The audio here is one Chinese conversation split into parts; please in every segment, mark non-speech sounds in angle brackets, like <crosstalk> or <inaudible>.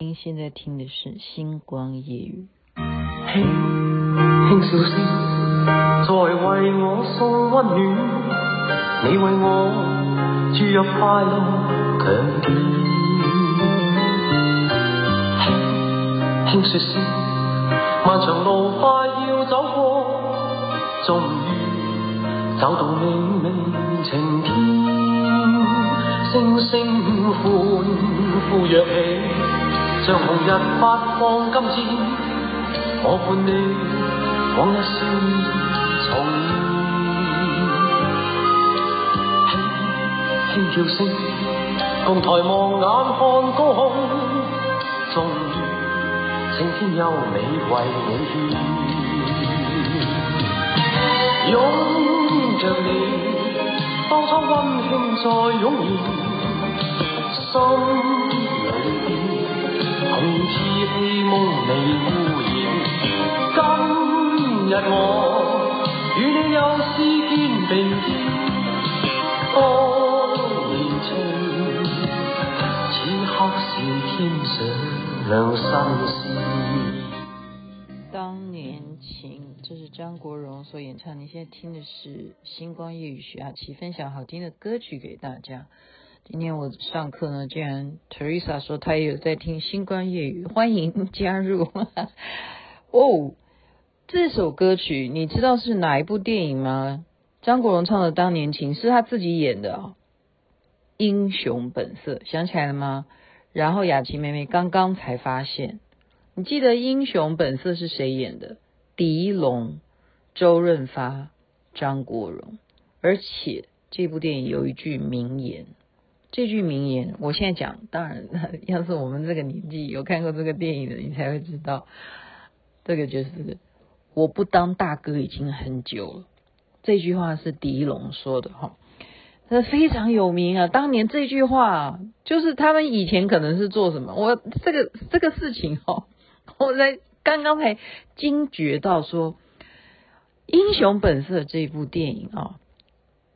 您现在听的是《星光夜语》。轻轻笑声，在为我送温暖，你为我注入快乐强电。轻轻说声，漫长路快要走过，终于走到明媚晴天，声声欢呼跃起。像红日发放金箭，我伴你往日笑面重现，轻轻叫声，共抬望眼看高空，终于青天优美为你献，拥着你，当初温馨再涌现，心里。从此希望未污染。今日我与你又试肩并肩，当年情，此刻是天上两心事。当年情，这是张国荣所演唱。你现在听的是《星光夜语》，徐雅琪分享好听的歌曲给大家。今天我上课呢，竟然 Teresa 说她也有在听《星光夜语》，欢迎加入。<laughs> 哦，这首歌曲你知道是哪一部电影吗？张国荣唱的《当年情》是他自己演的哦，《英雄本色》想起来了吗？然后雅琪妹妹刚刚才发现，你记得《英雄本色》是谁演的？狄龙、周润发、张国荣，而且这部电影有一句名言。这句名言，我现在讲，当然，要是我们这个年纪有看过这个电影的，你才会知道，这个就是我不当大哥已经很久了。这句话是狄龙说的哈，这非常有名啊。当年这句话就是他们以前可能是做什么？我这个这个事情哈，我在刚刚才惊觉到说，《英雄本色》这部电影啊，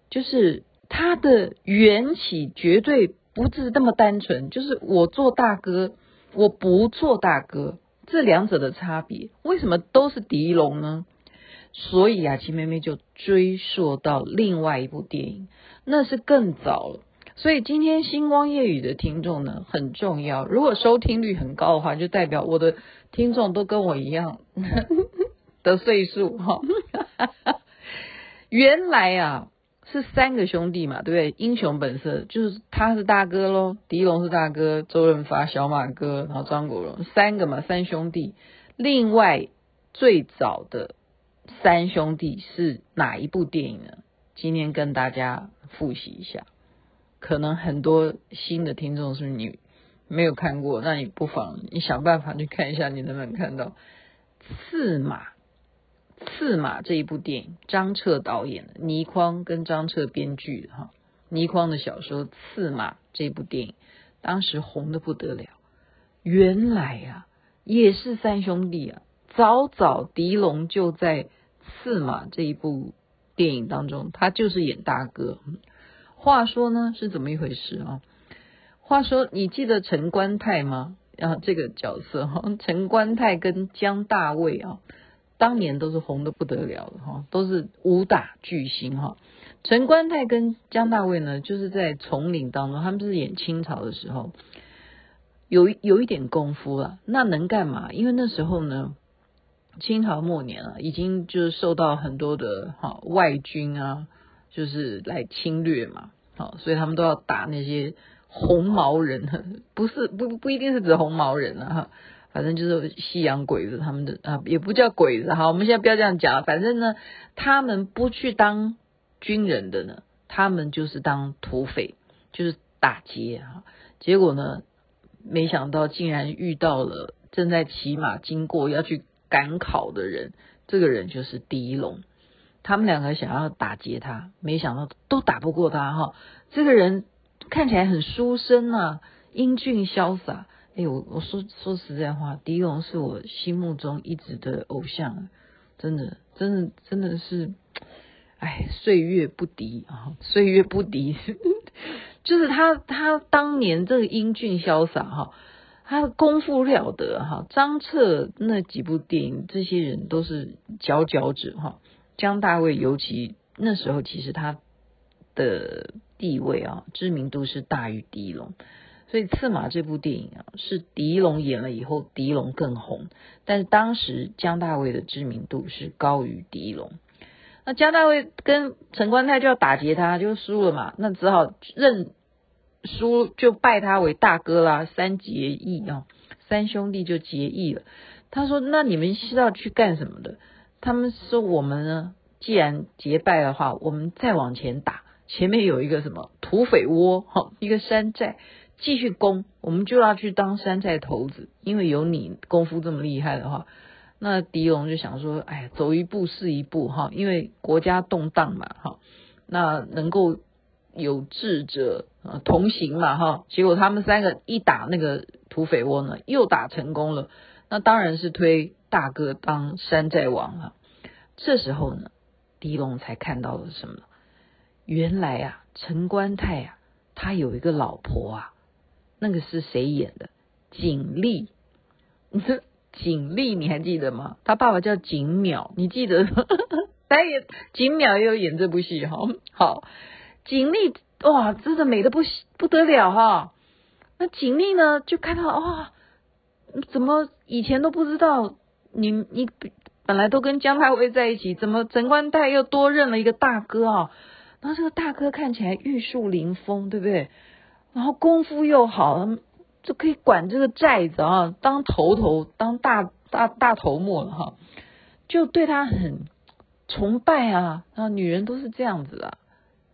就是。他的缘起绝对不是那么单纯，就是我做大哥，我不做大哥，这两者的差别，为什么都是狄龙呢？所以雅琪妹妹就追溯到另外一部电影，那是更早了。所以今天星光夜雨的听众呢很重要，如果收听率很高的话，就代表我的听众都跟我一样 <laughs> 的岁数哈。原来啊。是三个兄弟嘛，对不对？英雄本色就是他是大哥喽，狄龙是大哥，周润发小马哥，然后张国荣三个嘛，三兄弟。另外最早的三兄弟是哪一部电影呢？今天跟大家复习一下。可能很多新的听众是不是你没有看过？那你不妨你想办法去看一下，你能不能看到刺马？刺马这一部电影，张彻导演的，倪匡跟张彻编剧的哈。倪匡的小说《刺马》这部电影，当时红得不得了。原来啊，也是三兄弟啊。早早狄龙就在《刺马》这一部电影当中，他就是演大哥。话说呢，是怎么一回事啊？话说，你记得陈官泰吗？啊，这个角色哈，陈官泰跟江大卫啊。当年都是红得不得了的哈，都是武打巨星哈。陈官泰跟江大卫呢，就是在丛林当中，他们是演清朝的时候，有有一点功夫了。那能干嘛？因为那时候呢，清朝末年了，已经就是受到很多的哈外军啊，就是来侵略嘛，好，所以他们都要打那些红毛人，<laughs> 不是不不一定是指红毛人啊哈。反正就是西洋鬼子，他们的啊也不叫鬼子，好，我们现在不要这样讲。反正呢，他们不去当军人的呢，他们就是当土匪，就是打劫哈。结果呢，没想到竟然遇到了正在骑马经过要去赶考的人，这个人就是狄龙。他们两个想要打劫他，没想到都打不过他哈。这个人看起来很书生啊，英俊潇洒。哎，我我说说实在话，狄龙是我心目中一直的偶像，真的，真的，真的是，哎，岁月不敌啊，岁月不敌，<laughs> 就是他，他当年这个英俊潇洒哈，他的功夫了得哈。张彻那几部电影，这些人都是佼佼者哈。姜大卫尤其那时候，其实他的地位啊，知名度是大于狄龙。所以《刺马》这部电影啊，是狄龙演了以后，狄龙更红。但是当时姜大卫的知名度是高于狄龙。那姜大卫跟陈官泰就要打劫他，就输了嘛，那只好认输，就拜他为大哥啦。三结义啊，三兄弟就结义了。他说：“那你们是要去干什么的？”他们说：“我们呢，既然结拜的话，我们再往前打，前面有一个什么土匪窝，哈，一个山寨。”继续攻，我们就要去当山寨头子，因为有你功夫这么厉害的话，那狄龙就想说，哎呀，走一步是一步哈，因为国家动荡嘛哈，那能够有智者啊同行嘛哈，结果他们三个一打那个土匪窝呢，又打成功了，那当然是推大哥当山寨王了。这时候呢，狄龙才看到了什么？原来啊，陈官泰啊，他有一个老婆啊。那个是谁演的？景丽，景丽你还记得吗？他爸爸叫景淼，你记得吗？<laughs> 他也景邈也有演这部戏哈。好，景丽哇，真的美得不不得了哈。那景丽呢，就看到哇，怎么以前都不知道你你本来都跟姜太尉在一起，怎么陈官泰又多认了一个大哥啊？然后这个大哥看起来玉树临风，对不对？然后功夫又好，就可以管这个寨子啊，当头头，当大大大头目了哈，就对他很崇拜啊。啊女人都是这样子啊，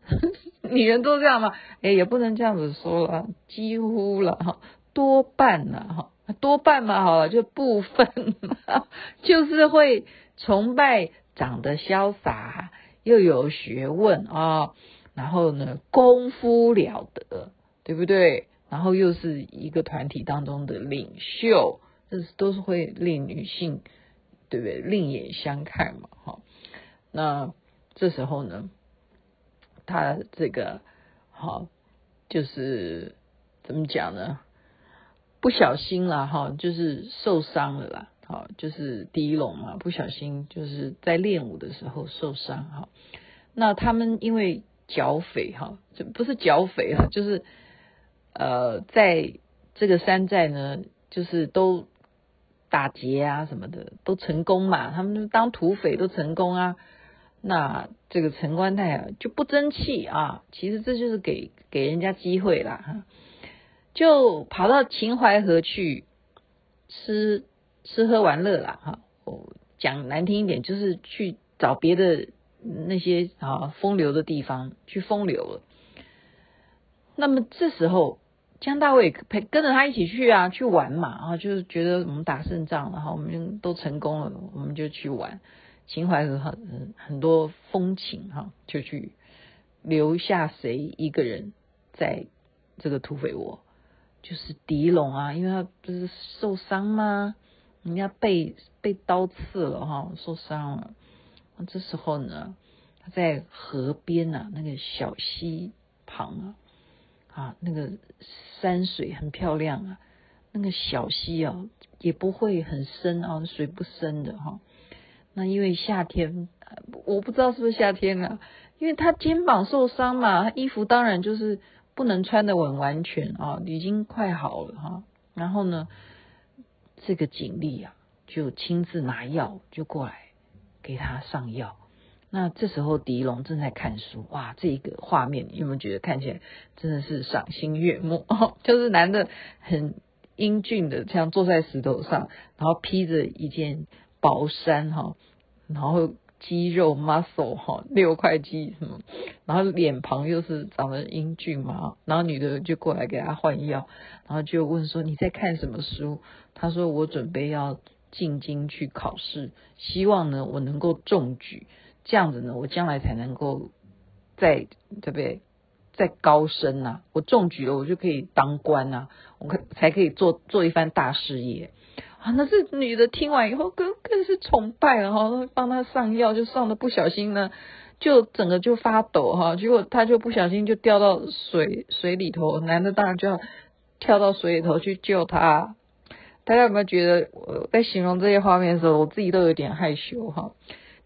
<laughs> 女人都这样吗？哎，也不能这样子说了，几乎了哈，多半了哈，多半嘛，好了，就部分，<laughs> 就是会崇拜长得潇洒又有学问啊，然后呢，功夫了得。对不对？然后又是一个团体当中的领袖，这是都是会令女性，对不对？另眼相看嘛，哈。那这时候呢，他这个好，就是怎么讲呢？不小心了哈，就是受伤了啦，好，就是第一龙嘛，不小心就是在练武的时候受伤哈。那他们因为剿匪哈，就不是剿匪啊，就是。呃，在这个山寨呢，就是都打劫啊什么的都成功嘛，他们当土匪都成功啊。那这个陈官泰啊就不争气啊，其实这就是给给人家机会啦哈，就跑到秦淮河去吃吃喝玩乐啦哈。我讲难听一点，就是去找别的那些啊风流的地方去风流了。那么这时候。姜大卫陪跟着他一起去啊，去玩嘛，然后就是觉得我们打胜仗，然后我们都成功了，我们就去玩。秦淮河很很多风情哈，就去留下谁一个人在这个土匪窝，就是狄龙啊，因为他不是受伤吗？人家被被刀刺了哈，受伤了。这时候呢，他在河边啊，那个小溪旁啊。啊，那个山水很漂亮啊，那个小溪啊也不会很深啊，水不深的哈。那因为夏天，我不知道是不是夏天啊，因为他肩膀受伤嘛，他衣服当然就是不能穿的很完全啊，已经快好了哈。然后呢，这个警力啊就亲自拿药就过来给他上药。那这时候狄龙正在看书，哇，这个画面你有没有觉得看起来真的是赏心悦目？<laughs> 就是男的很英俊的，这样坐在石头上，然后披着一件薄衫哈，然后肌肉 muscle 哈，六块肌什么，然后脸庞又是长得英俊嘛，然后女的就过来给他换药，然后就问说，你在看什么书？他说我准备要进京去考试，希望呢我能够中举。这样子呢，我将来才能够再对不对？再高升呐！我中举了，我就可以当官呐！我可才可以做做一番大事业啊！那这女的听完以后更更是崇拜了哈，帮她上药就上的不小心呢，就整个就发抖哈，结果她就不小心就掉到水水里头，男的当然就要跳到水里头去救她，大家有没有觉得我在形容这些画面的时候，我自己都有点害羞哈？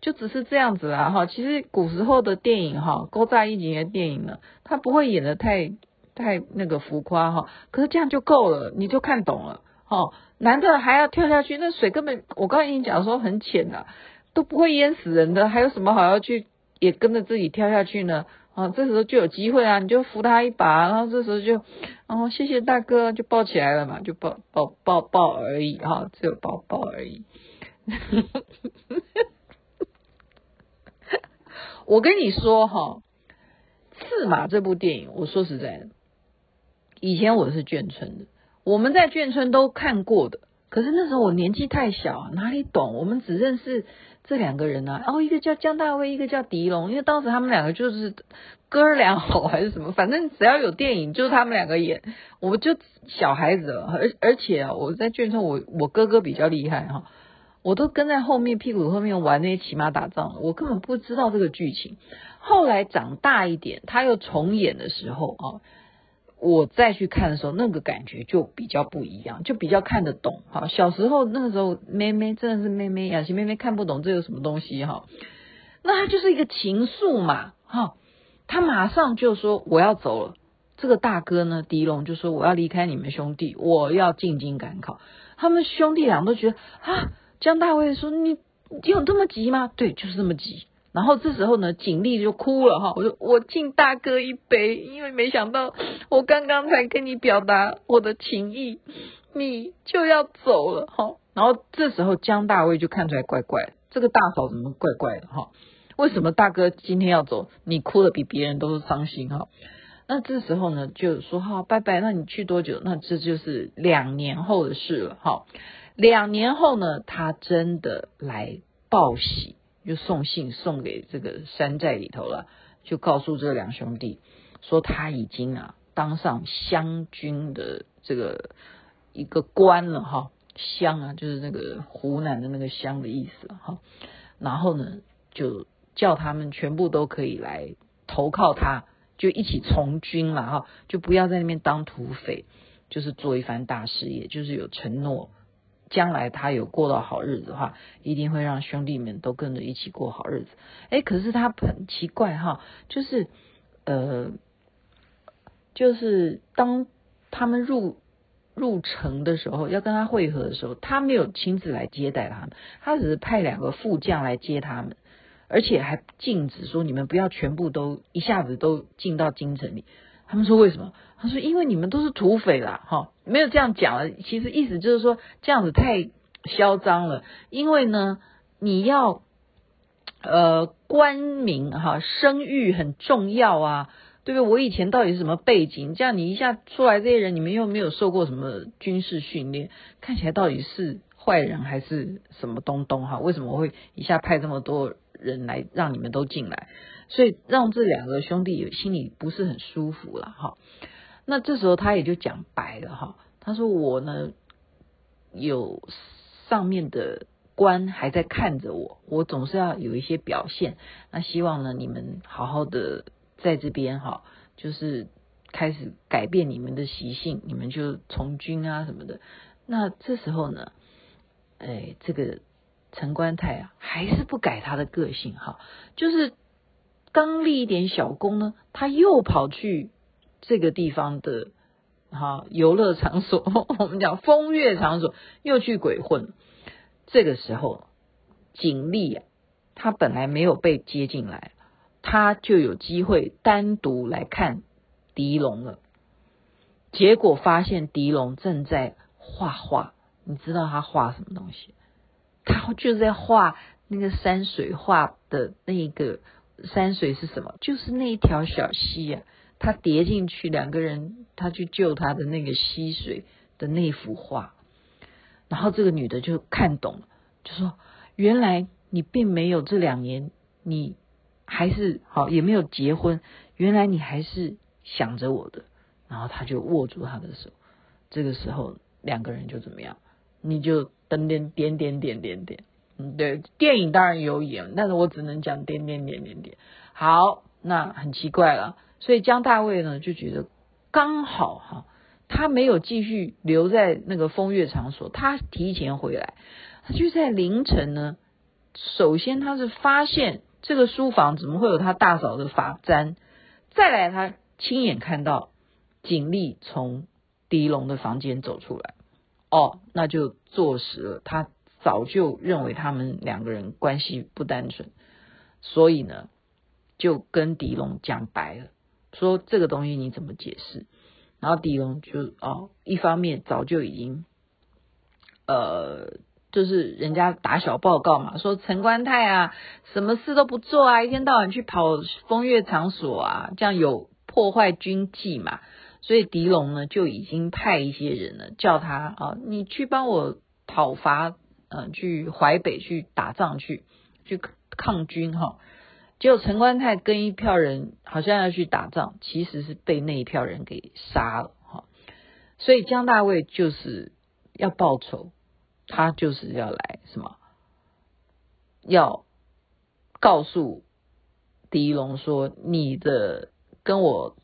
就只是这样子啦哈。其实古时候的电影哈，勾扎一集的电影呢，他不会演的太太那个浮夸哈。可是这样就够了，你就看懂了哈。男的还要跳下去，那水根本我刚才已经讲说很浅了，都不会淹死人的，还有什么好要去也跟着自己跳下去呢？啊，这时候就有机会啊，你就扶他一把，然后这时候就，哦，谢谢大哥，就抱起来了嘛，就抱抱抱抱而已哈，只有抱抱而已。<laughs> 我跟你说哈，刺马这部电影，我说实在的，以前我是眷村的，我们在眷村都看过的，可是那时候我年纪太小，哪里懂？我们只认识。这两个人啊，哦，一个叫姜大卫，一个叫狄龙，因为当时他们两个就是哥俩好还是什么，反正只要有电影就是他们两个演，我就小孩子了，而而且啊，我在眷村，我我哥哥比较厉害哈，我都跟在后面屁股后面玩那些骑马打仗，我根本不知道这个剧情。后来长大一点，他又重演的时候啊。我再去看的时候，那个感觉就比较不一样，就比较看得懂。哈，小时候那个时候，妹妹真的是妹妹，雅琪妹妹看不懂这有什么东西哈。那他就是一个情愫嘛，哈，他马上就说我要走了。这个大哥呢，狄龙就说我要离开你们兄弟，我要进京赶考。他们兄弟俩都觉得啊，江大卫说你有这么急吗？对，就是这么急。然后这时候呢，景丽就哭了哈，我说我敬大哥一杯，因为没想到我刚刚才跟你表达我的情意，你就要走了哈。然后这时候江大卫就看出来怪怪，这个大嫂怎么怪怪的哈？为什么大哥今天要走？你哭的比别人都是伤心哈？那这时候呢，就说好拜拜，那你去多久？那这就是两年后的事了哈。两年后呢，他真的来报喜。就送信送给这个山寨里头了，就告诉这两兄弟说他已经啊当上湘军的这个一个官了哈，湘啊就是那个湖南的那个湘的意思哈，然后呢就叫他们全部都可以来投靠他，就一起从军了哈，就不要在那边当土匪，就是做一番大事业，就是有承诺。将来他有过到好日子的话，一定会让兄弟们都跟着一起过好日子。哎，可是他很奇怪哈，就是呃，就是当他们入入城的时候，要跟他会合的时候，他没有亲自来接待他们，他只是派两个副将来接他们，而且还禁止说你们不要全部都一下子都进到京城里。他们说为什么？他说因为你们都是土匪啦，哈，没有这样讲了。其实意思就是说这样子太嚣张了。因为呢，你要呃官名哈，声誉很重要啊，对不对？我以前到底是什么背景？这样你一下出来这些人，你们又没有受过什么军事训练，看起来到底是坏人还是什么东东哈？为什么会一下派这么多人来让你们都进来？所以让这两个兄弟心里不是很舒服了哈。那这时候他也就讲白了哈，他说我呢有上面的官还在看着我，我总是要有一些表现。那希望呢你们好好的在这边哈，就是开始改变你们的习性，你们就从军啊什么的。那这时候呢，哎，这个陈官泰啊还是不改他的个性哈，就是。刚立一点小功呢，他又跑去这个地方的哈游乐场所，<laughs> 我们讲风月场所，又去鬼混。这个时候，景丽啊，他本来没有被接进来，他就有机会单独来看狄龙了。结果发现狄龙正在画画，你知道他画什么东西？他就在画那个山水画的那个。山水是什么？就是那一条小溪呀、啊，他跌进去，两个人他去救他的那个溪水的那幅画，然后这个女的就看懂了，就说：原来你并没有这两年，你还是好也没有结婚，原来你还是想着我的。然后他就握住他的手，这个时候两个人就怎么样？你就等点点点点点点。嗯，对，电影当然有演，但是我只能讲点点点点点。好，那很奇怪了，所以江大卫呢就觉得刚好哈，他没有继续留在那个风月场所，他提前回来，他就在凌晨呢。首先他是发现这个书房怎么会有他大嫂的发簪，再来他亲眼看到景丽从狄龙的房间走出来，哦，那就坐实了，他早就认为他们两个人关系不单纯，所以呢，就跟狄龙讲白了，说这个东西你怎么解释？然后狄龙就哦，一方面早就已经，呃，就是人家打小报告嘛，说陈官泰啊，什么事都不做啊，一天到晚去跑风月场所啊，这样有破坏军纪嘛，所以狄龙呢就已经派一些人呢叫他啊、你去帮我讨伐，嗯、去淮北去打仗去，去抗军哈。结果陈官泰跟一票人好像要去打仗，其实是被那一票人给杀了哈。所以江大卫就是要报仇，他就是要来什么？要告诉狄龙说，你的跟我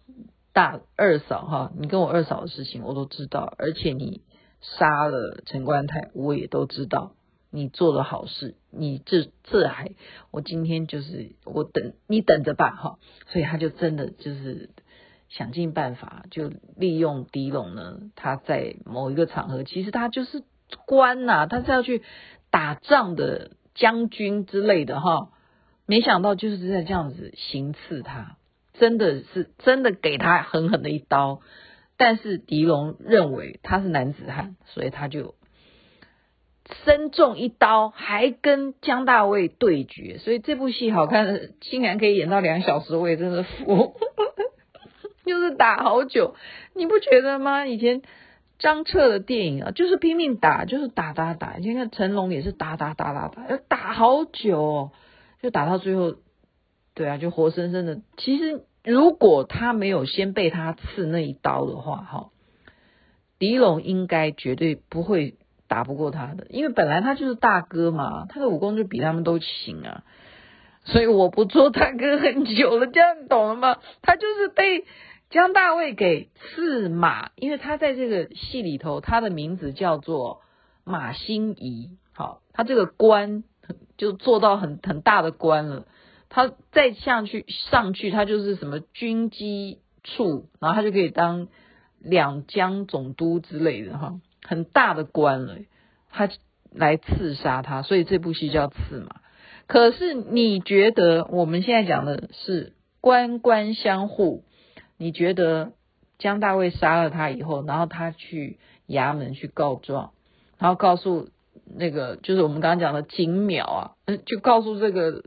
大二嫂哈，你跟我二嫂的事情我都知道，而且你杀了陈官泰，我也都知道。你做了好事，你这这还，我今天就是我等你等着吧哈，所以他就真的就是想尽办法，就利用狄龙呢，他在某一个场合，其实他就是官呐、啊，他是要去打仗的将军之类的哈，没想到就是在这样子行刺他，真的是真的给他狠狠的一刀，但是狄龙认为他是男子汉，所以他就。身中一刀，还跟江大卫对决，所以这部戏好看，竟然可以演到两小时，我也真的服，<laughs> 就是打好久，你不觉得吗？以前张彻的电影啊，就是拼命打，就是打打打。你看成龙也是打打打打打，要打好久哦，就打到最后，对啊，就活生生的。其实如果他没有先被他刺那一刀的话，哈，狄龙应该绝对不会。打不过他的，因为本来他就是大哥嘛，他的武功就比他们都行啊，所以我不做大哥很久了，这样懂了吗？他就是被江大卫给赐马，因为他在这个戏里头，他的名字叫做马新仪，好，他这个官就做到很很大的官了，他再上去上去，他就是什么军机处，然后他就可以当两江总督之类的哈。很大的官了，他来刺杀他，所以这部戏叫刺马。可是你觉得我们现在讲的是官官相护？你觉得江大卫杀了他以后，然后他去衙门去告状，然后告诉那个就是我们刚刚讲的景淼啊，<laughs> 就告诉这个、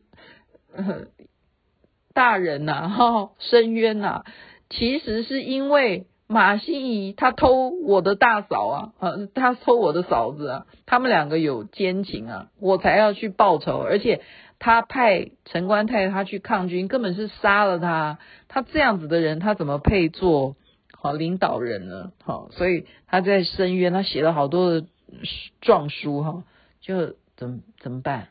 大人呐、啊，哈，申冤呐、其实是因为。马新仪他偷我的大嫂啊，呃，他偷我的嫂子啊，他们两个有奸情啊，我才要去报仇，而且他派陈官泰他去抗军，根本是杀了他，他这样子的人，他怎么配做好领导人呢？好，所以他在申冤，他写了好多的状书哈，就怎么怎么办？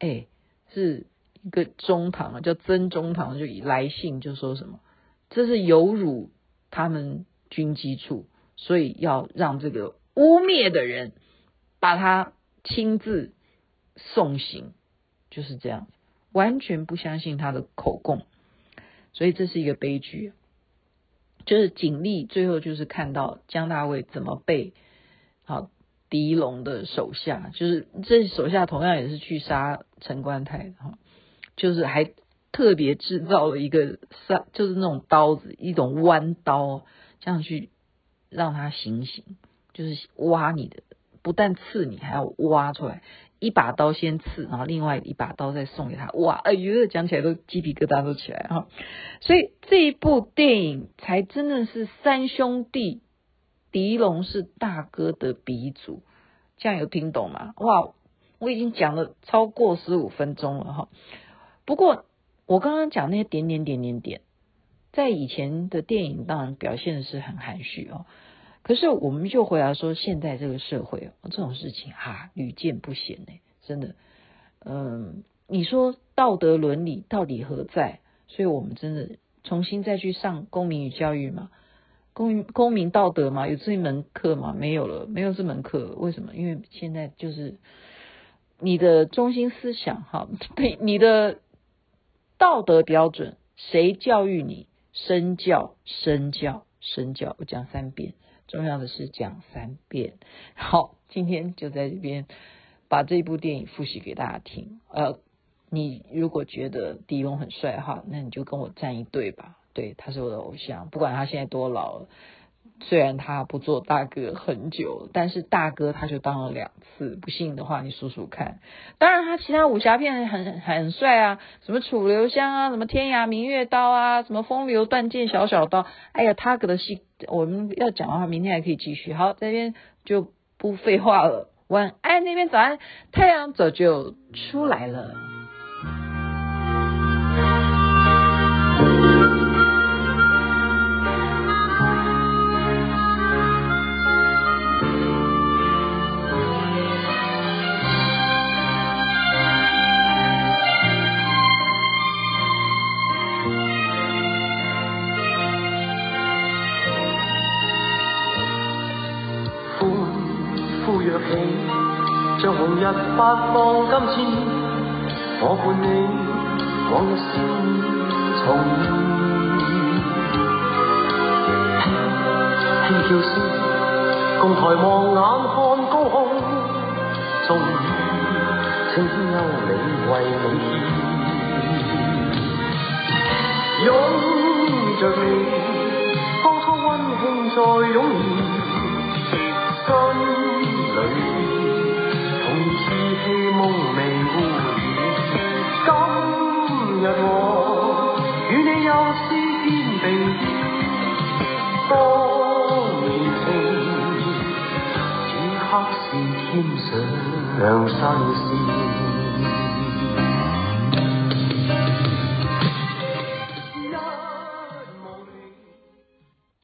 哎，是一个中堂啊，叫曾中堂，就以来信就说什么，这是有辱。他们军机处，所以要让这个污蔑的人把他亲自送行，就是这样，完全不相信他的口供，所以这是一个悲剧。就是警力最后就是看到江大卫怎么被好狄龙的手下，就是这手下同样也是去杀陈官泰哈，就是还。特别制造了一个三，就是那种刀子，一种弯刀，这样去让他行刑，就是挖你的，不但刺你，还要挖出来，一把刀先刺，然后另外一把刀再送给他。哇，哎呦，讲起来都鸡皮疙瘩都起来哈。所以这一部电影才真的是三兄弟，狄龙是大哥的鼻祖，这样有听懂吗？哇，我已经讲了超过十五分钟了哈。不过。我刚刚讲那些点点点点点，在以前的电影当然表现的是很含蓄哦，可是我们就回来说，现在这个社会哦，这种事情哈屡见不鲜呢，真的，嗯，你说道德伦理到底何在？所以我们真的重新再去上公民与教育嘛，公公民道德嘛，有这一门课吗？没有了，没有这门课。为什么？因为现在就是你的中心思想哈，<laughs> 对你的道德标准，谁教育你？身教，身教，身教，我讲三遍，重要的是讲三遍。好，今天就在这边把这部电影复习给大家听。呃，你如果觉得狄龙很帅哈，那你就跟我站一队吧。对，他是我的偶像，不管他现在多老了。虽然他不做大哥很久，但是大哥他就当了两次。不信的话，你数数看。当然，他其他武侠片很很帅啊，什么楚留香啊，什么天涯明月刀啊，什么风流断剑小小刀。哎呀，他哥的戏我们要讲的话，明天还可以继续。好，这边就不废话了。晚安，那边早安，太阳早就出来了。像红日发放金箭，我伴你往日笑面重现。轻悄声，共抬望眼看高空，终于清幽冥为你献。拥着你，当初温馨再涌现，心里。希梦未污染，今日我与你又试肩并肩，当年情，此刻是添上新鲜。